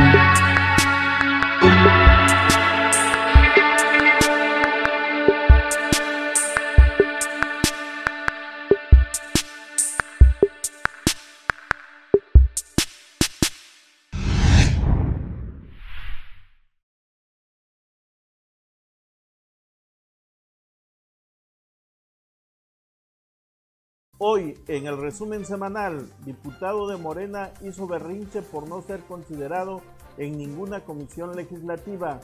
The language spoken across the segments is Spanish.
Thank you. Hoy, en el resumen semanal, diputado de Morena hizo berrinche por no ser considerado en ninguna comisión legislativa.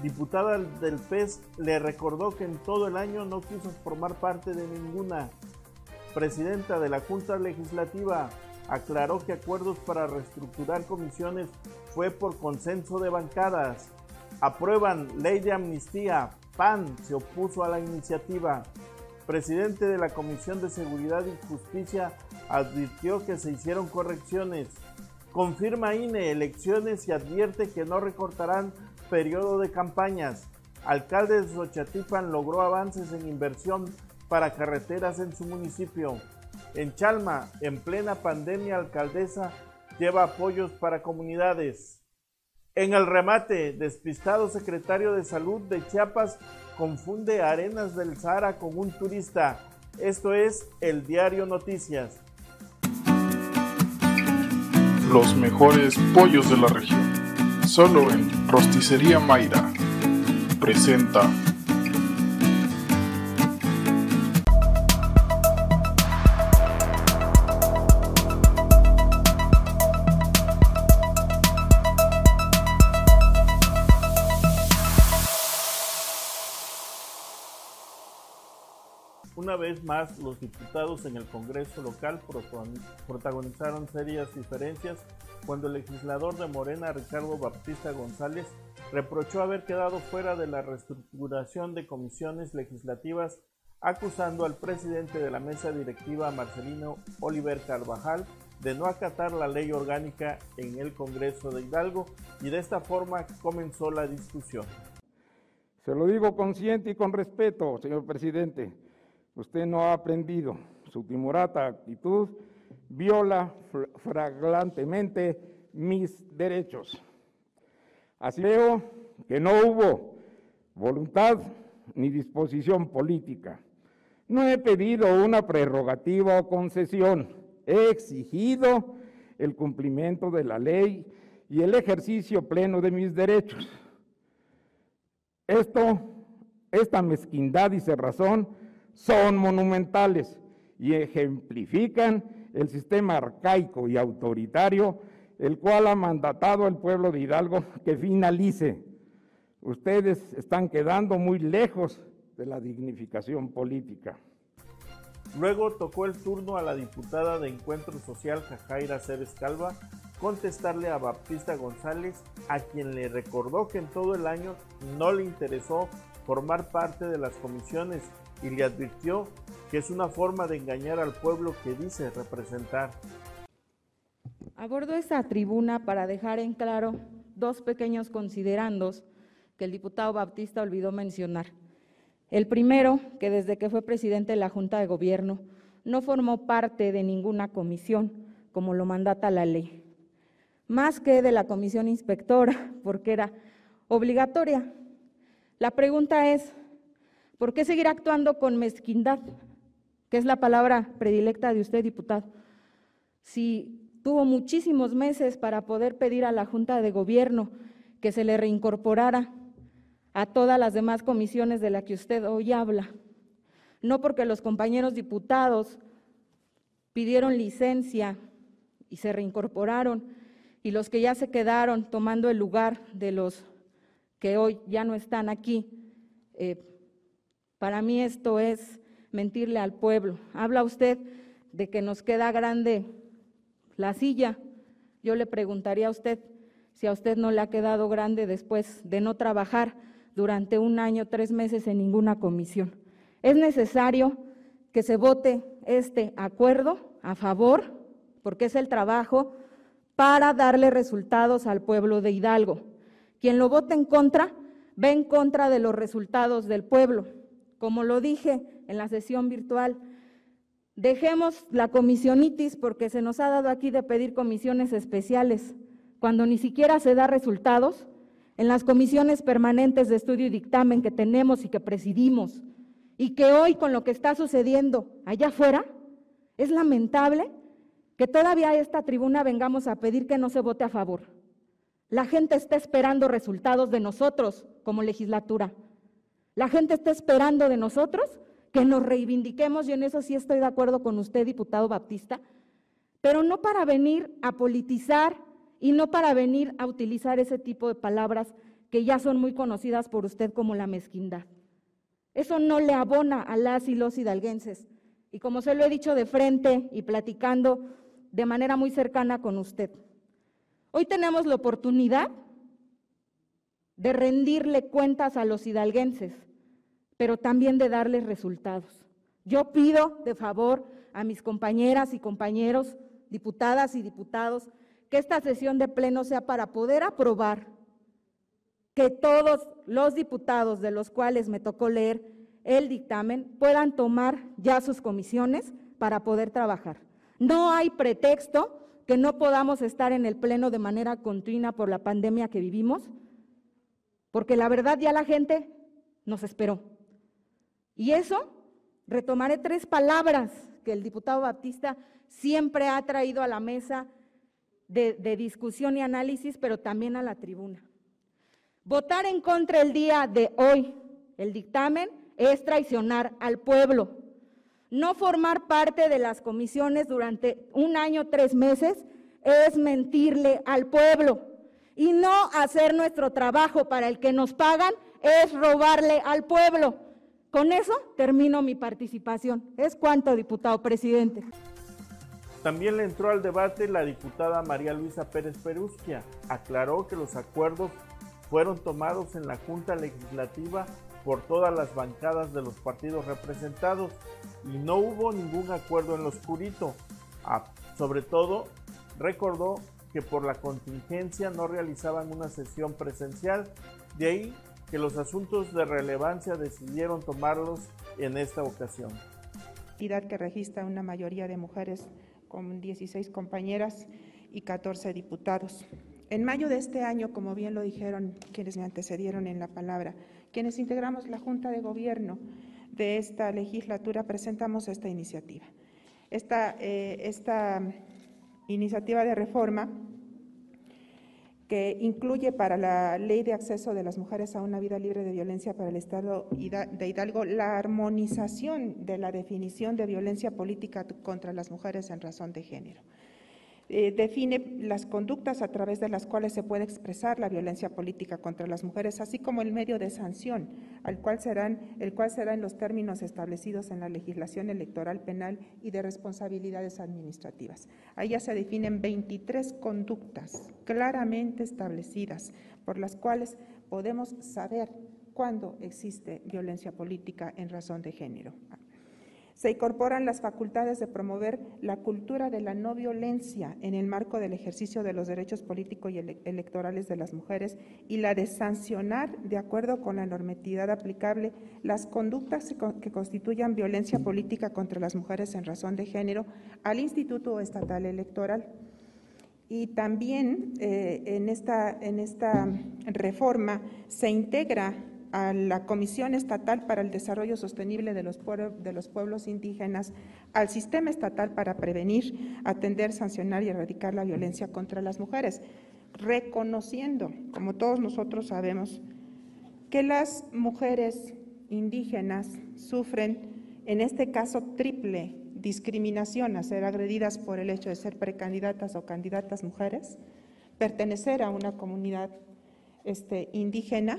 Diputada del PES le recordó que en todo el año no quiso formar parte de ninguna. Presidenta de la Junta Legislativa aclaró que acuerdos para reestructurar comisiones fue por consenso de bancadas. Aprueban ley de amnistía. PAN se opuso a la iniciativa presidente de la Comisión de Seguridad y Justicia advirtió que se hicieron correcciones. Confirma INE elecciones y advierte que no recortarán periodo de campañas. Alcalde de Xochatipan logró avances en inversión para carreteras en su municipio. En Chalma, en plena pandemia, alcaldesa lleva apoyos para comunidades. En el remate, despistado secretario de Salud de Chiapas confunde Arenas del Sahara con un turista. Esto es el diario Noticias. Los mejores pollos de la región. Solo en Rosticería Mayra. Presenta vez más, los diputados en el Congreso local protagonizaron serias diferencias cuando el legislador de Morena, Ricardo Baptista González, reprochó haber quedado fuera de la reestructuración de comisiones legislativas, acusando al presidente de la mesa directiva, Marcelino Oliver Carvajal, de no acatar la ley orgánica en el Congreso de Hidalgo y de esta forma comenzó la discusión. Se lo digo consciente y con respeto, señor presidente Usted no ha aprendido. Su timorata actitud viola flagrantemente mis derechos. Así veo que no hubo voluntad ni disposición política. No he pedido una prerrogativa o concesión, he exigido el cumplimiento de la ley y el ejercicio pleno de mis derechos. Esto, esta mezquindad y cerrazón son monumentales y ejemplifican el sistema arcaico y autoritario el cual ha mandatado al pueblo de Hidalgo que finalice. Ustedes están quedando muy lejos de la dignificación política. Luego tocó el turno a la diputada de Encuentro Social Jajaira Cérez Calva contestarle a Baptista González, a quien le recordó que en todo el año no le interesó formar parte de las comisiones y le advirtió que es una forma de engañar al pueblo que dice representar. Abordo esta tribuna para dejar en claro dos pequeños considerandos que el diputado Baptista olvidó mencionar. El primero, que desde que fue presidente de la Junta de Gobierno no formó parte de ninguna comisión, como lo mandata la ley, más que de la comisión inspectora, porque era obligatoria. La pregunta es, ¿Por qué seguir actuando con mezquindad? Que es la palabra predilecta de usted, diputado. Si tuvo muchísimos meses para poder pedir a la Junta de Gobierno que se le reincorporara a todas las demás comisiones de las que usted hoy habla. No porque los compañeros diputados pidieron licencia y se reincorporaron y los que ya se quedaron tomando el lugar de los que hoy ya no están aquí, eh, para mí esto es mentirle al pueblo. Habla usted de que nos queda grande la silla. Yo le preguntaría a usted si a usted no le ha quedado grande después de no trabajar durante un año, tres meses en ninguna comisión. Es necesario que se vote este acuerdo a favor, porque es el trabajo para darle resultados al pueblo de Hidalgo. Quien lo vote en contra, va en contra de los resultados del pueblo. Como lo dije en la sesión virtual, dejemos la comisionitis porque se nos ha dado aquí de pedir comisiones especiales. cuando ni siquiera se da resultados en las comisiones permanentes de estudio y dictamen que tenemos y que presidimos, y que hoy con lo que está sucediendo allá afuera, es lamentable que todavía a esta tribuna vengamos a pedir que no se vote a favor. La gente está esperando resultados de nosotros como legislatura. La gente está esperando de nosotros que nos reivindiquemos, y en eso sí estoy de acuerdo con usted, diputado Baptista, pero no para venir a politizar y no para venir a utilizar ese tipo de palabras que ya son muy conocidas por usted como la mezquindad. Eso no le abona a las y los hidalguenses. Y como se lo he dicho de frente y platicando de manera muy cercana con usted, hoy tenemos la oportunidad de rendirle cuentas a los hidalguenses, pero también de darles resultados. Yo pido de favor a mis compañeras y compañeros, diputadas y diputados, que esta sesión de pleno sea para poder aprobar que todos los diputados de los cuales me tocó leer el dictamen puedan tomar ya sus comisiones para poder trabajar. No hay pretexto que no podamos estar en el pleno de manera continua por la pandemia que vivimos, porque la verdad ya la gente nos esperó. Y eso, retomaré tres palabras que el diputado Baptista siempre ha traído a la mesa de, de discusión y análisis, pero también a la tribuna. Votar en contra el día de hoy, el dictamen, es traicionar al pueblo. No formar parte de las comisiones durante un año, tres meses, es mentirle al pueblo. Y no hacer nuestro trabajo para el que nos pagan es robarle al pueblo. Con eso termino mi participación. Es cuanto, diputado presidente. También le entró al debate la diputada María Luisa Pérez Perusquia. Aclaró que los acuerdos fueron tomados en la Junta Legislativa por todas las bancadas de los partidos representados y no hubo ningún acuerdo en lo oscurito. Ah, sobre todo, recordó que por la contingencia no realizaban una sesión presencial, de ahí que los asuntos de relevancia decidieron tomarlos en esta ocasión. Que registra una mayoría de mujeres con 16 compañeras y 14 diputados. En mayo de este año, como bien lo dijeron quienes me antecedieron en la palabra, quienes integramos la Junta de Gobierno de esta legislatura, presentamos esta iniciativa. Esta, eh, esta iniciativa de reforma que incluye para la ley de acceso de las mujeres a una vida libre de violencia para el Estado de Hidalgo la armonización de la definición de violencia política contra las mujeres en razón de género. Eh, define las conductas a través de las cuales se puede expresar la violencia política contra las mujeres, así como el medio de sanción, al cual serán, el cual será en los términos establecidos en la legislación electoral penal y de responsabilidades administrativas. Ahí ya se definen 23 conductas claramente establecidas por las cuales podemos saber cuándo existe violencia política en razón de género. Se incorporan las facultades de promover la cultura de la no violencia en el marco del ejercicio de los derechos políticos y electorales de las mujeres y la de sancionar, de acuerdo con la normatividad aplicable, las conductas que constituyan violencia política contra las mujeres en razón de género al Instituto Estatal Electoral. Y también eh, en, esta, en esta reforma se integra a la Comisión Estatal para el Desarrollo Sostenible de los, Pueblos Indígenas, al Sistema Estatal para Prevenir, Atender, Sancionar y Erradicar la Violencia contra las Mujeres, reconociendo, como todos nosotros sabemos, que las mujeres indígenas sufren, en este caso, triple discriminación a ser agredidas por el hecho de ser precandidatas o candidatas mujeres, pertenecer a una comunidad este, indígena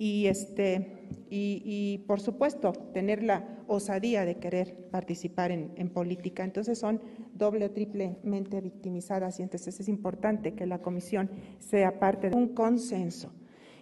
y, este, y, por supuesto tener la osadía de querer participar en, política. Entonces son doble o triplemente victimizadas y entonces es importante que la comisión sea parte de un consenso.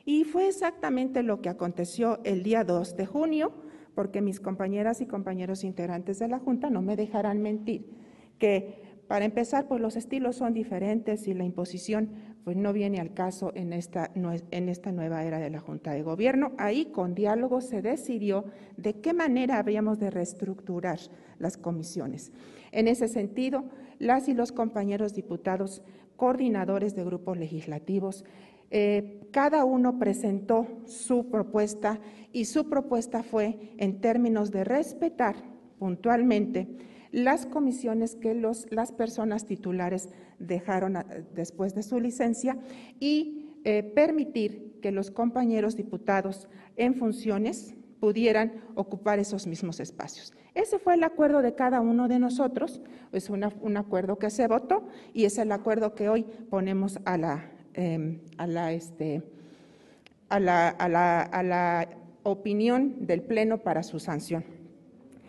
Y fue exactamente lo que aconteció el día 2 de junio, porque mis compañeras y compañeros integrantes de la Junta no me dejarán mentir, que para empezar, pues los estilos son diferentes y la imposición pues no viene al caso en esta, en esta nueva era de la Junta de Gobierno. Ahí con diálogo se decidió de qué manera habíamos de reestructurar las comisiones. En ese sentido, las y los compañeros diputados coordinadores de grupos legislativos. Eh, cada uno presentó su propuesta y su propuesta fue en términos de respetar puntualmente las comisiones que los, las personas titulares dejaron después de su licencia y eh, permitir que los compañeros diputados en funciones pudieran ocupar esos mismos espacios. Ese fue el acuerdo de cada uno de nosotros, es un acuerdo que se votó y es el acuerdo que hoy ponemos a la, em, a la, este, a la, a la, a la opinión del Pleno para su sanción.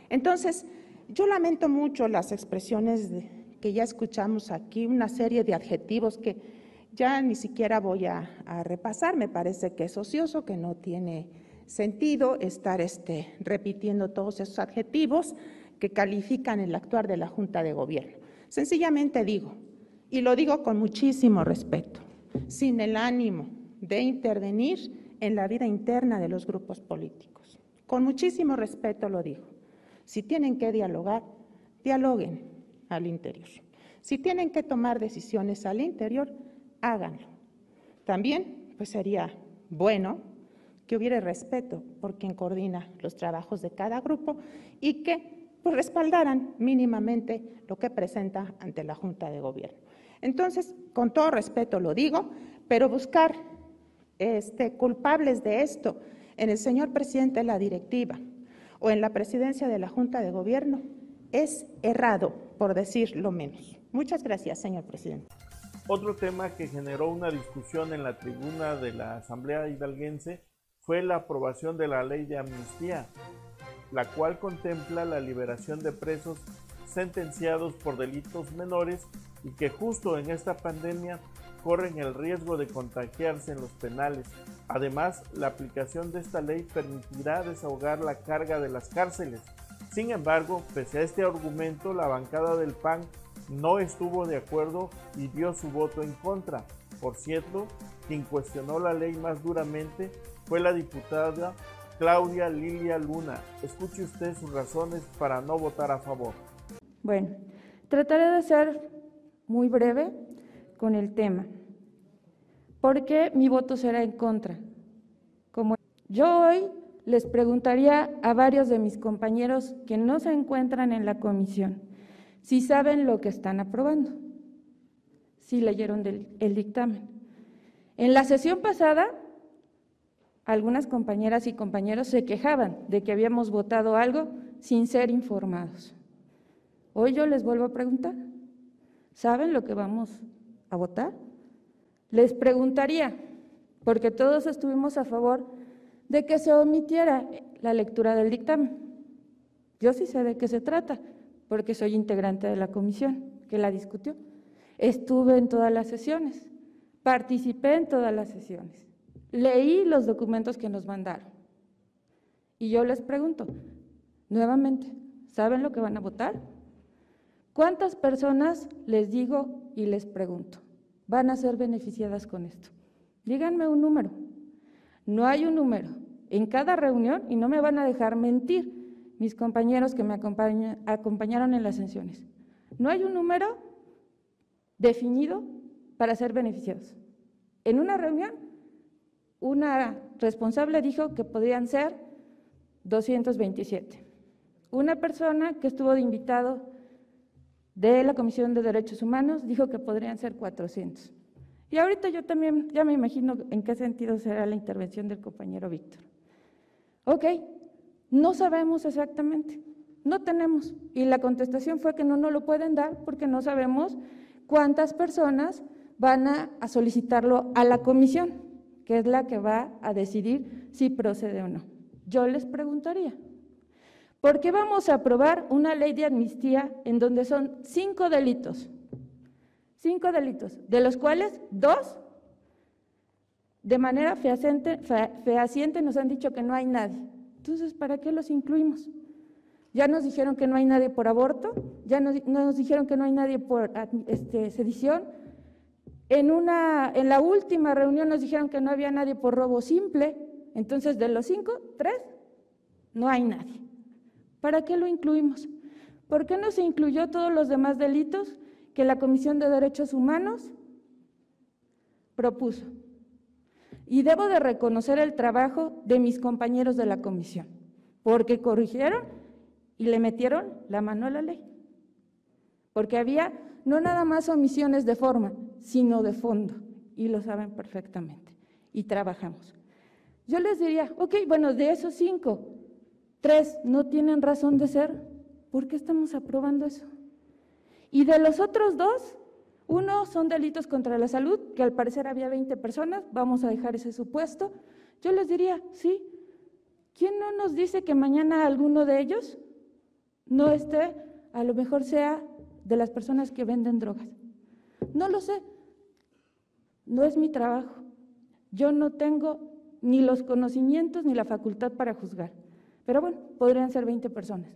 Entonces, yo lamento mucho las expresiones que ya escuchamos aquí, una serie de adjetivos que ya ni siquiera voy a, repasar, me parece que es ocioso, que no tiene sentido estar este, repitiendo todos esos adjetivos que califican el actuar de la Junta de Gobierno. Sencillamente digo, y lo digo con muchísimo respeto, sin el ánimo de intervenir en la vida interna de los grupos políticos. Con muchísimo respeto lo digo. Si tienen que dialogar, dialoguen al interior. Si tienen que tomar decisiones al interior, háganlo. También, pues sería bueno que hubiera respeto por quien coordina los trabajos de cada grupo y que pues, respaldaran mínimamente lo que presenta ante la Junta de Gobierno. Entonces, con todo respeto lo digo, pero buscar este, culpables de esto en el señor presidente de la directiva, o en la presidencia de la Junta de Gobierno es errado, por decir lo menos. Muchas gracias, señor presidente. Otro tema que generó una discusión en la tribuna de la Asamblea Hidalguense fue la aprobación de la ley de amnistía, la cual contempla la liberación de presos sentenciados por delitos menores y que justo en esta pandemia corren el riesgo de contagiarse en los penales. Además, la aplicación de esta ley permitirá desahogar la carga de las cárceles. Sin embargo, pese a este argumento, la bancada del PAN no estuvo de acuerdo y dio su voto en contra. Por cierto, quien cuestionó la ley más duramente fue la diputada Claudia Lilia Luna. Escuche usted sus razones para no votar a favor. Bueno, trataré de ser muy breve con el tema, porque mi voto será en contra. Como yo hoy les preguntaría a varios de mis compañeros que no se encuentran en la comisión si saben lo que están aprobando, si leyeron el dictamen. En la sesión pasada, algunas compañeras y compañeros se quejaban de que habíamos votado algo sin ser informados. Hoy yo les vuelvo a preguntar, ¿saben lo que vamos a votar? Les preguntaría, porque todos estuvimos a favor de que se omitiera la lectura del dictamen. Yo sí sé de qué se trata, porque soy integrante de la comisión que la discutió. Estuve en todas las sesiones, participé en todas las sesiones, leí los documentos que nos mandaron. Y yo les pregunto, nuevamente, ¿saben lo que van a votar? ¿Cuántas personas les digo y les pregunto van a ser beneficiadas con esto? Díganme un número. No hay un número. En cada reunión, y no me van a dejar mentir mis compañeros que me acompañaron en las sesiones, no hay un número definido para ser beneficiados. En una reunión, una responsable dijo que podrían ser 227. Una persona que estuvo de invitado de la Comisión de Derechos Humanos dijo que podrían ser 400. Y ahorita yo también ya me imagino en qué sentido será la intervención del compañero Víctor. Ok, no sabemos exactamente, no tenemos. Y la contestación fue que no nos lo pueden dar porque no sabemos cuántas personas van a, a solicitarlo a la comisión, que es la que va a decidir si procede o no. Yo les preguntaría, ¿Por qué vamos a aprobar una ley de amnistía en donde son cinco delitos? Cinco delitos, de los cuales dos, de manera fehaciente, nos han dicho que no hay nadie. Entonces, ¿para qué los incluimos? Ya nos dijeron que no hay nadie por aborto, ya nos, nos dijeron que no hay nadie por este, sedición. En, una, en la última reunión nos dijeron que no había nadie por robo simple. Entonces, de los cinco, tres, no hay nadie. ¿Para qué lo incluimos? ¿Por qué no se incluyó todos los demás delitos que la Comisión de Derechos Humanos propuso. Y debo de reconocer el trabajo de mis compañeros de la comisión, porque corrigieron y le metieron la mano a la ley. Porque había no nada más omisiones de forma, sino de fondo, y lo saben perfectamente. Y trabajamos. Yo les diría, ok, bueno, de esos cinco, tres no tienen razón de ser, ¿por qué estamos aprobando eso? Y de los otros dos, uno son delitos contra la salud, que al parecer había 20 personas, vamos a dejar ese supuesto. Yo les diría, sí, ¿quién no nos dice que mañana alguno de ellos no esté, a lo mejor sea de las personas que venden drogas? No lo sé, no es mi trabajo. Yo no tengo ni los conocimientos ni la facultad para juzgar. Pero bueno, podrían ser 20 personas.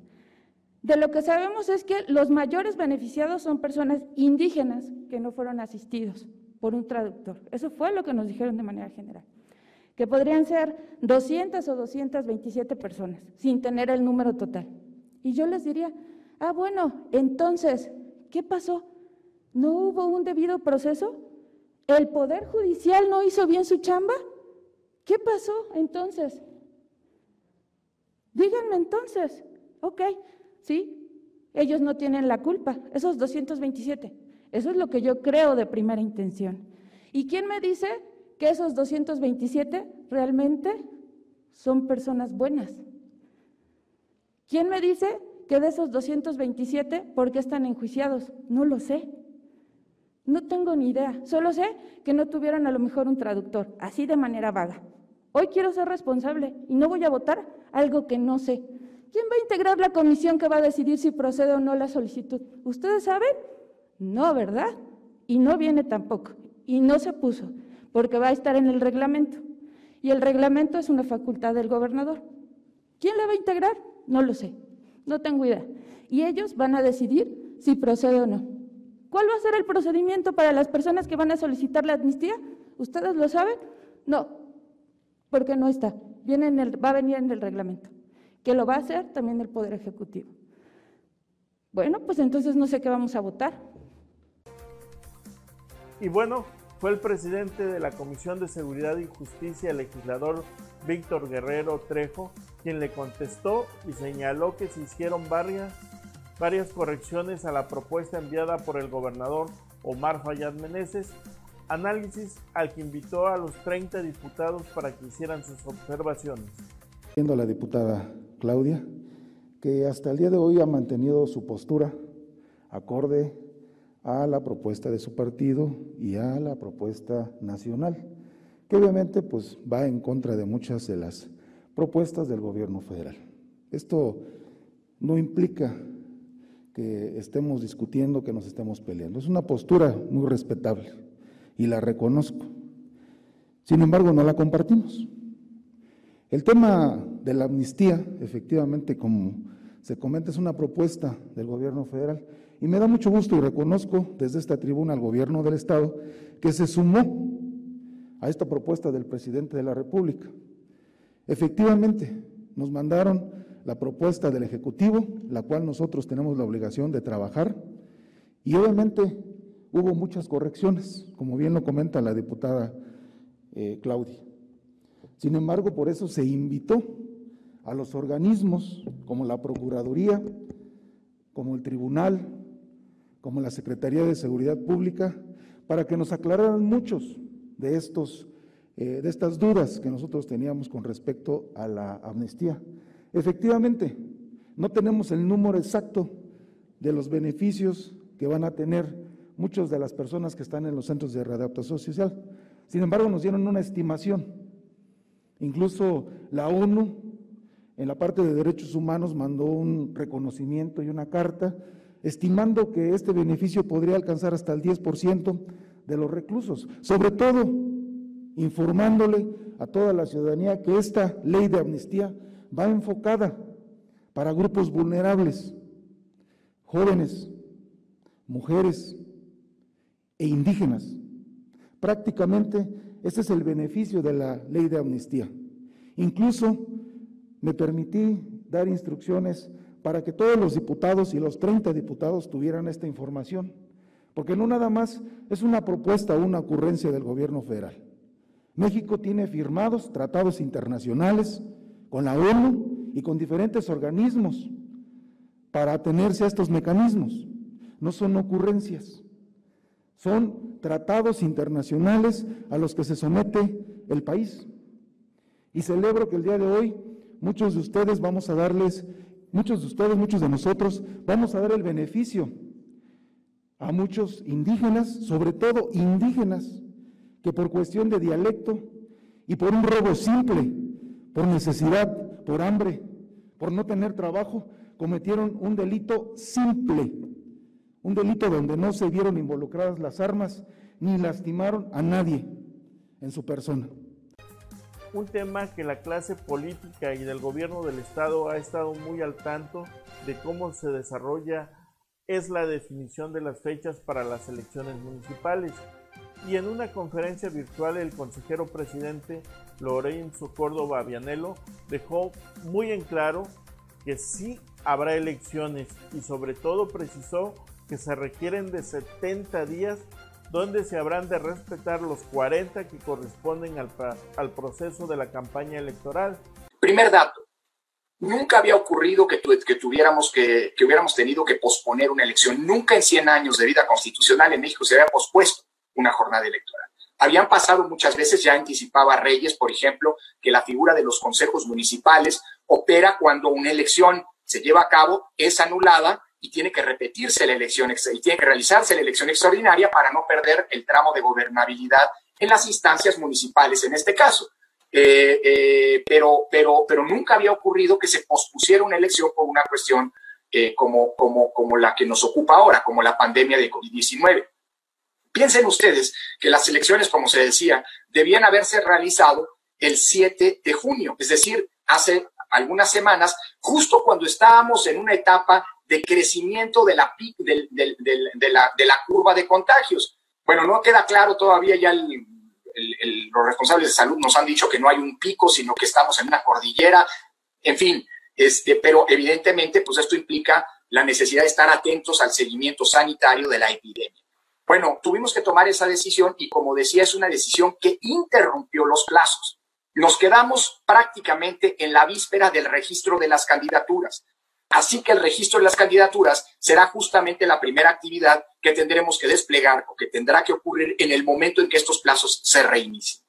De lo que sabemos es que los mayores beneficiados son personas indígenas que no fueron asistidos por un traductor. Eso fue lo que nos dijeron de manera general. Que podrían ser 200 o 227 personas, sin tener el número total. Y yo les diría, ah, bueno, entonces, ¿qué pasó? ¿No hubo un debido proceso? ¿El Poder Judicial no hizo bien su chamba? ¿Qué pasó entonces? Díganme entonces, ok, ¿sí? Ellos no tienen la culpa, esos 227. Eso es lo que yo creo de primera intención. ¿Y quién me dice que esos 227 realmente son personas buenas? ¿Quién me dice que de esos 227, por qué están enjuiciados? No lo sé. No tengo ni idea. Solo sé que no tuvieron a lo mejor un traductor, así de manera vaga. Hoy quiero ser responsable y no voy a votar algo que no sé. ¿Quién va a integrar la comisión que va a decidir si procede o no la solicitud? ¿Ustedes saben? No, ¿verdad? Y no viene tampoco. Y no se puso, porque va a estar en el reglamento. Y el reglamento es una facultad del gobernador. ¿Quién la va a integrar? No lo sé. No tengo idea. Y ellos van a decidir si procede o no. ¿Cuál va a ser el procedimiento para las personas que van a solicitar la amnistía? ¿Ustedes lo saben? No, porque no está. Viene va a venir en el reglamento, que lo va a hacer también el Poder Ejecutivo. Bueno, pues entonces no sé qué vamos a votar. Y bueno, fue el presidente de la Comisión de Seguridad y Justicia, el legislador Víctor Guerrero Trejo, quien le contestó y señaló que se hicieron varias, varias correcciones a la propuesta enviada por el gobernador Omar Fayad Meneses análisis al que invitó a los 30 diputados para que hicieran sus observaciones. Viendo a la diputada Claudia, que hasta el día de hoy ha mantenido su postura acorde a la propuesta de su partido y a la propuesta nacional, que obviamente pues va en contra de muchas de las propuestas del gobierno federal. Esto no implica que estemos discutiendo, que nos estemos peleando. Es una postura muy respetable y la reconozco. Sin embargo, no la compartimos. El tema de la amnistía, efectivamente, como se comenta, es una propuesta del gobierno federal y me da mucho gusto y reconozco desde esta tribuna al gobierno del Estado que se sumó a esta propuesta del presidente de la República. Efectivamente, nos mandaron la propuesta del Ejecutivo, la cual nosotros tenemos la obligación de trabajar y obviamente hubo muchas correcciones, como bien lo comenta la diputada eh, Claudia. Sin embargo, por eso se invitó a los organismos como la Procuraduría, como el Tribunal, como la Secretaría de Seguridad Pública, para que nos aclararan muchos de, estos, eh, de estas dudas que nosotros teníamos con respecto a la amnistía. Efectivamente, no tenemos el número exacto de los beneficios que van a tener muchas de las personas que están en los centros de readaptación social. Sin embargo, nos dieron una estimación. Incluso la ONU, en la parte de derechos humanos, mandó un reconocimiento y una carta estimando que este beneficio podría alcanzar hasta el 10% de los reclusos. Sobre todo, informándole a toda la ciudadanía que esta ley de amnistía va enfocada para grupos vulnerables, jóvenes, mujeres, e indígenas. Prácticamente ese es el beneficio de la ley de amnistía. Incluso me permití dar instrucciones para que todos los diputados y los 30 diputados tuvieran esta información, porque no nada más es una propuesta o una ocurrencia del gobierno federal. México tiene firmados tratados internacionales con la ONU y con diferentes organismos para atenerse a estos mecanismos. No son ocurrencias, son tratados internacionales a los que se somete el país. Y celebro que el día de hoy muchos de ustedes vamos a darles, muchos de ustedes, muchos de nosotros, vamos a dar el beneficio a muchos indígenas, sobre todo indígenas, que por cuestión de dialecto y por un robo simple, por necesidad, por hambre, por no tener trabajo, cometieron un delito simple, un delito donde no se vieron involucradas las armas ni lastimaron a nadie en su persona un tema que la clase política y del gobierno del estado ha estado muy al tanto de cómo se desarrolla es la definición de las fechas para las elecciones municipales. Y en una conferencia virtual el consejero presidente Lorenzo Córdoba Vianelo dejó muy en claro que sí habrá elecciones y sobre todo precisó que se requieren de 70 días donde se habrán de respetar los 40 que corresponden al, al proceso de la campaña electoral. Primer dato, nunca había ocurrido que, que tuviéramos que, que hubiéramos tenido que posponer una elección. Nunca en 100 años de vida constitucional en México se había pospuesto una jornada electoral. Habían pasado muchas veces, ya anticipaba Reyes, por ejemplo, que la figura de los consejos municipales opera cuando una elección se lleva a cabo, es anulada y tiene que repetirse la elección y tiene que realizarse la elección extraordinaria para no perder el tramo de gobernabilidad en las instancias municipales en este caso. Eh, eh, pero, pero, pero nunca había ocurrido que se pospusiera una elección por una cuestión eh, como, como, como la que nos ocupa ahora, como la pandemia de COVID-19. Piensen ustedes que las elecciones, como se decía, debían haberse realizado el 7 de junio, es decir, hace algunas semanas, justo cuando estábamos en una etapa de crecimiento de la, de, de, la, curva de contagios. Bueno, no queda claro todavía, ya los responsables de salud nos han dicho que no hay un pico, sino que estamos en una cordillera, en fin, este, pero evidentemente pues esto implica la necesidad de estar atentos al seguimiento sanitario de la epidemia. Bueno, tuvimos que tomar esa decisión y como decía, es una decisión que interrumpió los plazos. Nos quedamos prácticamente en la víspera del registro de las candidaturas. Así que el registro de las candidaturas será justamente la primera actividad que tendremos que desplegar o que tendrá que ocurrir en el momento en que estos plazos se reinicien.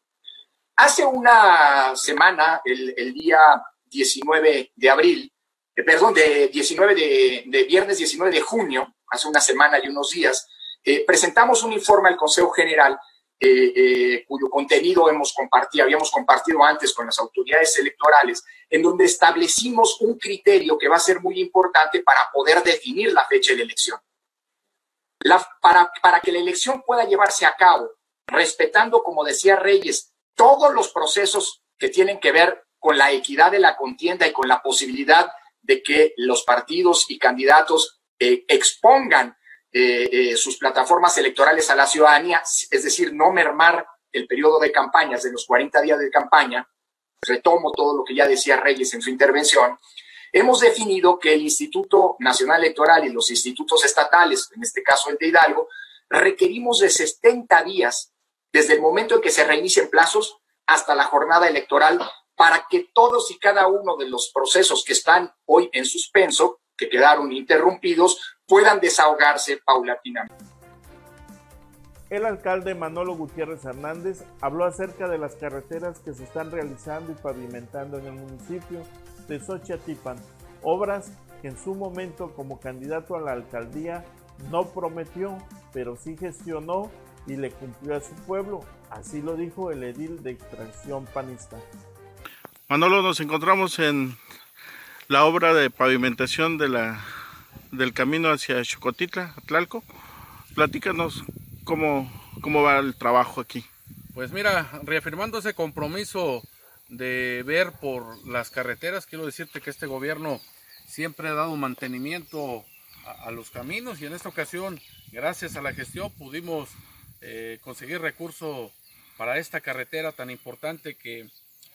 Hace una semana, el, día 19 de abril, eh, perdón, de 19 de, viernes 19 de junio, hace una semana y unos días, eh, presentamos un informe al Consejo General eh, eh, cuyo contenido hemos compartido, habíamos compartido antes con las autoridades electorales, en donde establecimos un criterio que va a ser muy importante para poder definir la fecha de elección. para, para que la elección pueda llevarse a cabo, respetando, como decía Reyes, todos los procesos que tienen que ver con la equidad de la contienda y con la posibilidad de que los partidos y candidatos eh, expongan eh, eh, sus plataformas electorales a la ciudadanía, es decir, no mermar el periodo de campañas de los 40 días de campaña, retomo todo lo que ya decía Reyes en su intervención, hemos definido que el Instituto Nacional Electoral y los institutos estatales, en este caso el de Hidalgo, requerimos de 70 días desde el momento en que se reinicien plazos hasta la jornada electoral para que todos y cada uno de los procesos que están hoy en suspenso, que quedaron interrumpidos, puedan desahogarse paulatinamente. El alcalde Manolo Gutiérrez Hernández habló acerca de las carreteras que se están realizando y pavimentando en el municipio de Xochiatipan, obras que en su momento como candidato a la alcaldía no prometió, pero sí gestionó y le cumplió a su pueblo. Así lo dijo el edil de extracción panista. Manolo, nos encontramos en la obra de pavimentación de la del camino hacia Chocotitla, Atlalco. Platícanos cómo, cómo va el trabajo aquí. Pues mira, reafirmando ese compromiso de ver por las carreteras, quiero decirte que este gobierno siempre ha dado mantenimiento a, los caminos y en esta ocasión, gracias a la gestión, pudimos eh, conseguir recursos para esta carretera tan importante que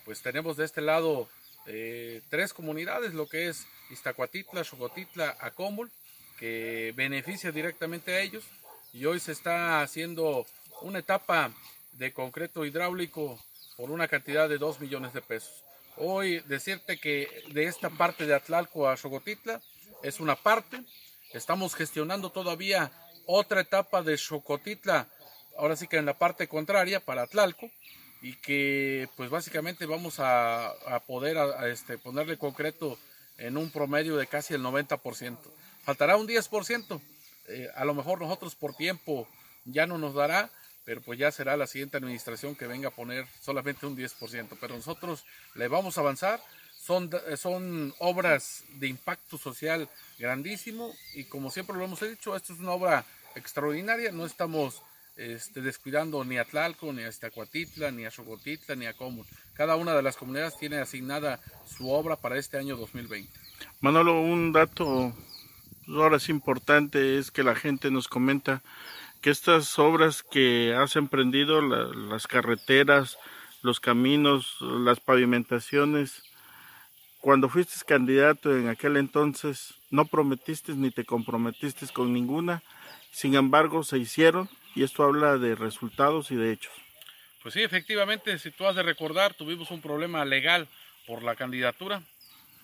pues tenemos de este lado eh, tres comunidades, lo que es Iztacuatitla, Xocotitla, Acómul, que beneficia directamente a ellos. y hoy se está haciendo una etapa de concreto hidráulico por una cantidad de 2 millones de pesos. Hoy decirte que de esta parte de Atlalco a Xocotitla es una parte, estamos gestionando todavía otra etapa de Xocotitla, ahora sí que en la parte contraria para Atlalco, y que pues básicamente vamos a, poder este, ponerle concreto en un promedio de casi el 90%. Faltará un 10%, eh, a lo mejor nosotros por tiempo ya no nos dará, pero pues ya será la siguiente administración que venga a poner solamente un 10%, pero nosotros le vamos a avanzar, son, son obras de impacto social grandísimo y como siempre lo hemos dicho, esto es una obra extraordinaria, no estamos este, descuidando ni a Tlalco, ni a Estacuatitla, ni a Xocotitla, ni a Común. Cada una de las comunidades tiene asignada su obra para este año 2020. Manolo, un dato ahora sí importante es que la gente nos comenta que estas obras que has emprendido, las carreteras, los caminos, las pavimentaciones, cuando fuiste candidato en aquel entonces, no prometiste ni te comprometiste con ninguna, sin embargo se hicieron y esto habla de resultados y de hechos. Pues sí, efectivamente, si tú has de recordar, tuvimos un problema legal por la candidatura,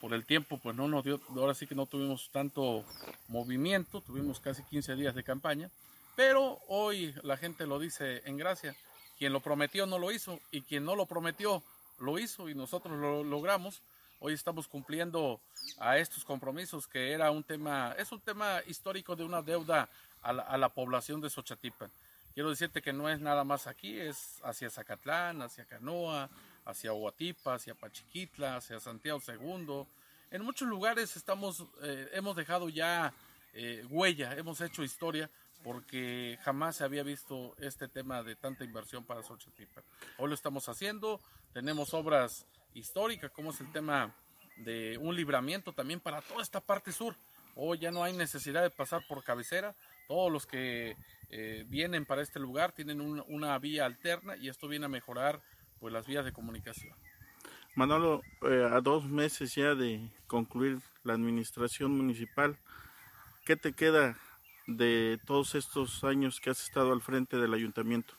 por el tiempo, pues no nos dio, ahora sí que no tuvimos tanto movimiento, tuvimos casi 15 días de campaña, pero hoy la gente lo dice en gracia, quien lo prometió no lo hizo y quien no lo prometió lo hizo y nosotros lo logramos. Hoy estamos cumpliendo a estos compromisos que era un tema, es un tema histórico de una deuda a la, población de Xochatipan. Quiero decirte que no es nada más aquí, es hacia Zacatlán, hacia Canoa, hacia Huatipa, hacia Pachiquitla, hacia Santiago II. En muchos lugares estamos, eh, hemos dejado ya eh, huella, hemos hecho historia porque jamás se había visto este tema de tanta inversión para Xochatipan. Hoy lo estamos haciendo, tenemos obras históricas como es el tema de un libramiento también para toda esta parte sur. Hoy ya no hay necesidad de pasar por cabecera, todos los que eh, vienen para este lugar tienen una vía alterna y esto viene a mejorar pues las vías de comunicación. Manolo, eh, a dos meses ya de concluir la administración municipal, ¿qué te queda de todos estos años que has estado al frente del ayuntamiento?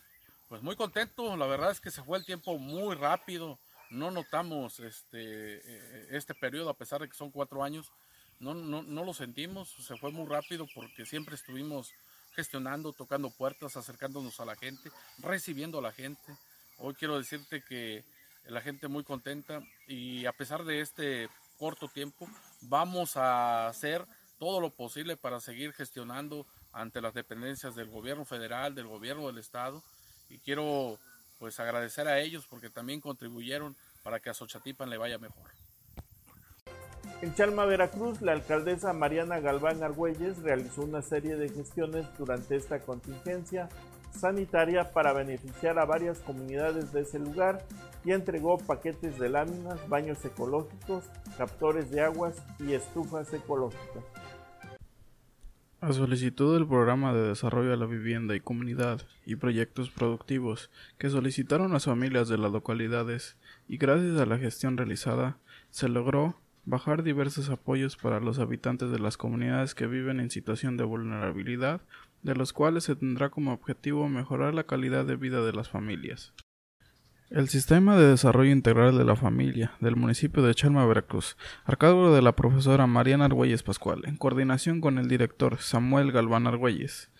Pues muy contento, la verdad es que se fue el tiempo muy rápido, no notamos este, eh, este periodo a pesar de que son cuatro años, no, no, no lo sentimos, se fue muy rápido porque siempre estuvimos gestionando, tocando puertas, acercándonos a la gente, recibiendo a la gente. Hoy quiero decirte que la gente muy contenta y a pesar de este corto tiempo, vamos a hacer todo lo posible para seguir gestionando ante las dependencias del gobierno federal, del gobierno del estado y quiero pues agradecer a ellos porque también contribuyeron para que a Xochatipan le vaya mejor. En Chalma, Veracruz, la alcaldesa Mariana Galván Argüelles realizó una serie de gestiones durante esta contingencia sanitaria para beneficiar a varias comunidades de ese lugar y entregó paquetes de láminas, baños ecológicos, captores de aguas y estufas ecológicas. A solicitud del Programa de Desarrollo de la Vivienda y Comunidad y proyectos productivos que solicitaron las familias de las localidades y gracias a la gestión realizada, se logró bajar diversos apoyos para los habitantes de las comunidades que viven en situación de vulnerabilidad, de los cuales se tendrá como objetivo mejorar la calidad de vida de las familias. El Sistema de Desarrollo Integral de la Familia del municipio de Chalma, Veracruz, a cargo de la profesora Mariana Argüelles Pascual, en coordinación con el director Samuel Galván Argüelles,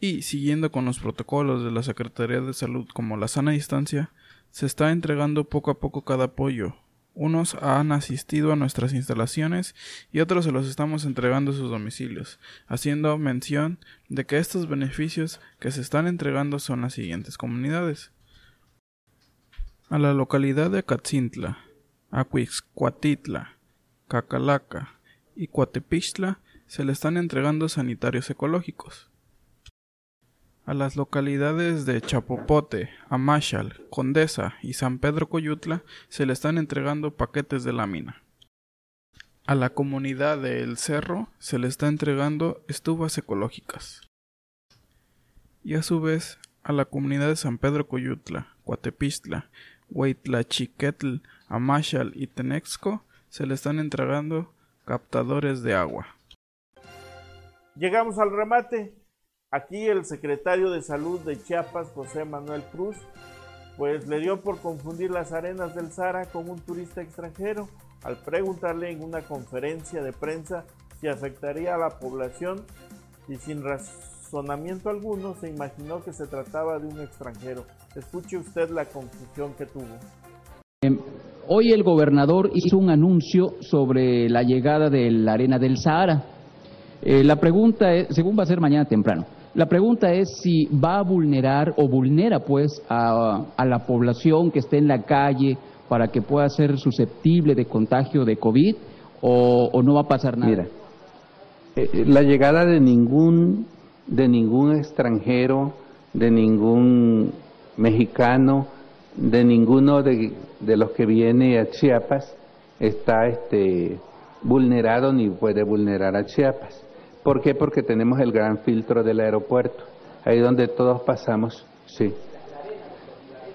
y siguiendo con los protocolos de la Secretaría de Salud como la sana distancia, se está entregando poco a poco cada apoyo, unos han asistido a nuestras instalaciones y otros se los estamos entregando a sus domicilios, haciendo mención de que estos beneficios que se están entregando son las siguientes comunidades. A la localidad de Catzintla, Acuixcuatitla, Cacalaca y Cuatepixtla se le están entregando sanitarios ecológicos. A las localidades de Chapopote, Amachal, Condesa y San Pedro Coyutla se le están entregando paquetes de lámina. A la comunidad de El Cerro se le está entregando estufas ecológicas. Y a su vez, a la comunidad de San Pedro Coyutla, Cuatepistla, Huitlachiquetl, Amachal y Tenexco se le están entregando captadores de agua. Llegamos al remate. Aquí el secretario de Salud de Chiapas, José Manuel Cruz, pues le dio por confundir las arenas del Sara con un turista extranjero al preguntarle en una conferencia de prensa si afectaría a la población y sin razonamiento alguno se imaginó que se trataba de un extranjero. Escuche usted la confusión que tuvo. Em, hoy el gobernador hizo un anuncio sobre la llegada de la arena del Sahara. Eh, la pregunta es, según va a ser mañana temprano, la pregunta es si va a vulnerar o vulnera pues a, la población que esté en la calle para que pueda ser susceptible de contagio de COVID o, no va a pasar nada. Mira, eh, eh, la llegada de ningún, de ningún extranjero, de ningún mexicano, de ninguno de, los que viene a Chiapas está este, vulnerado ni puede vulnerar a Chiapas. ¿Por qué? Porque tenemos el gran filtro del aeropuerto, ahí donde todos pasamos, sí.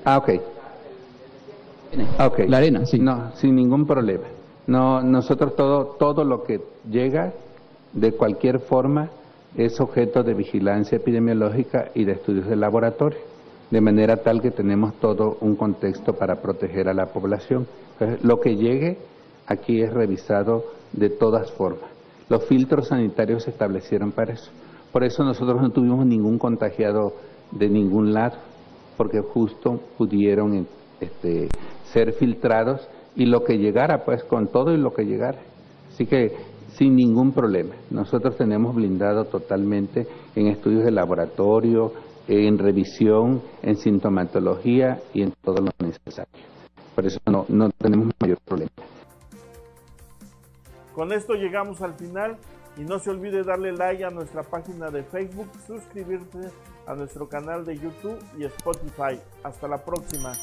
Ah, ok. okay. La arena, sí. No, sin ningún problema. No, nosotros todo, todo lo que llega de cualquier forma es objeto de vigilancia epidemiológica y de estudios de laboratorio, de manera tal que tenemos todo un contexto para proteger a la población. lo que llegue aquí es revisado de todas formas. Los filtros sanitarios se establecieron para eso. Por eso nosotros no tuvimos ningún contagiado de ningún lado, porque justo pudieron este, ser filtrados y lo que llegara, pues con todo y lo que llegara. Así que sin ningún problema. Nosotros tenemos blindado totalmente en estudios de laboratorio, en revisión, en sintomatología y en todo lo necesario. Por eso no, no tenemos mayor problema. Con esto llegamos al final y no se olvide darle like a nuestra página de Facebook, suscribirse a nuestro canal de YouTube y Spotify. Hasta la próxima.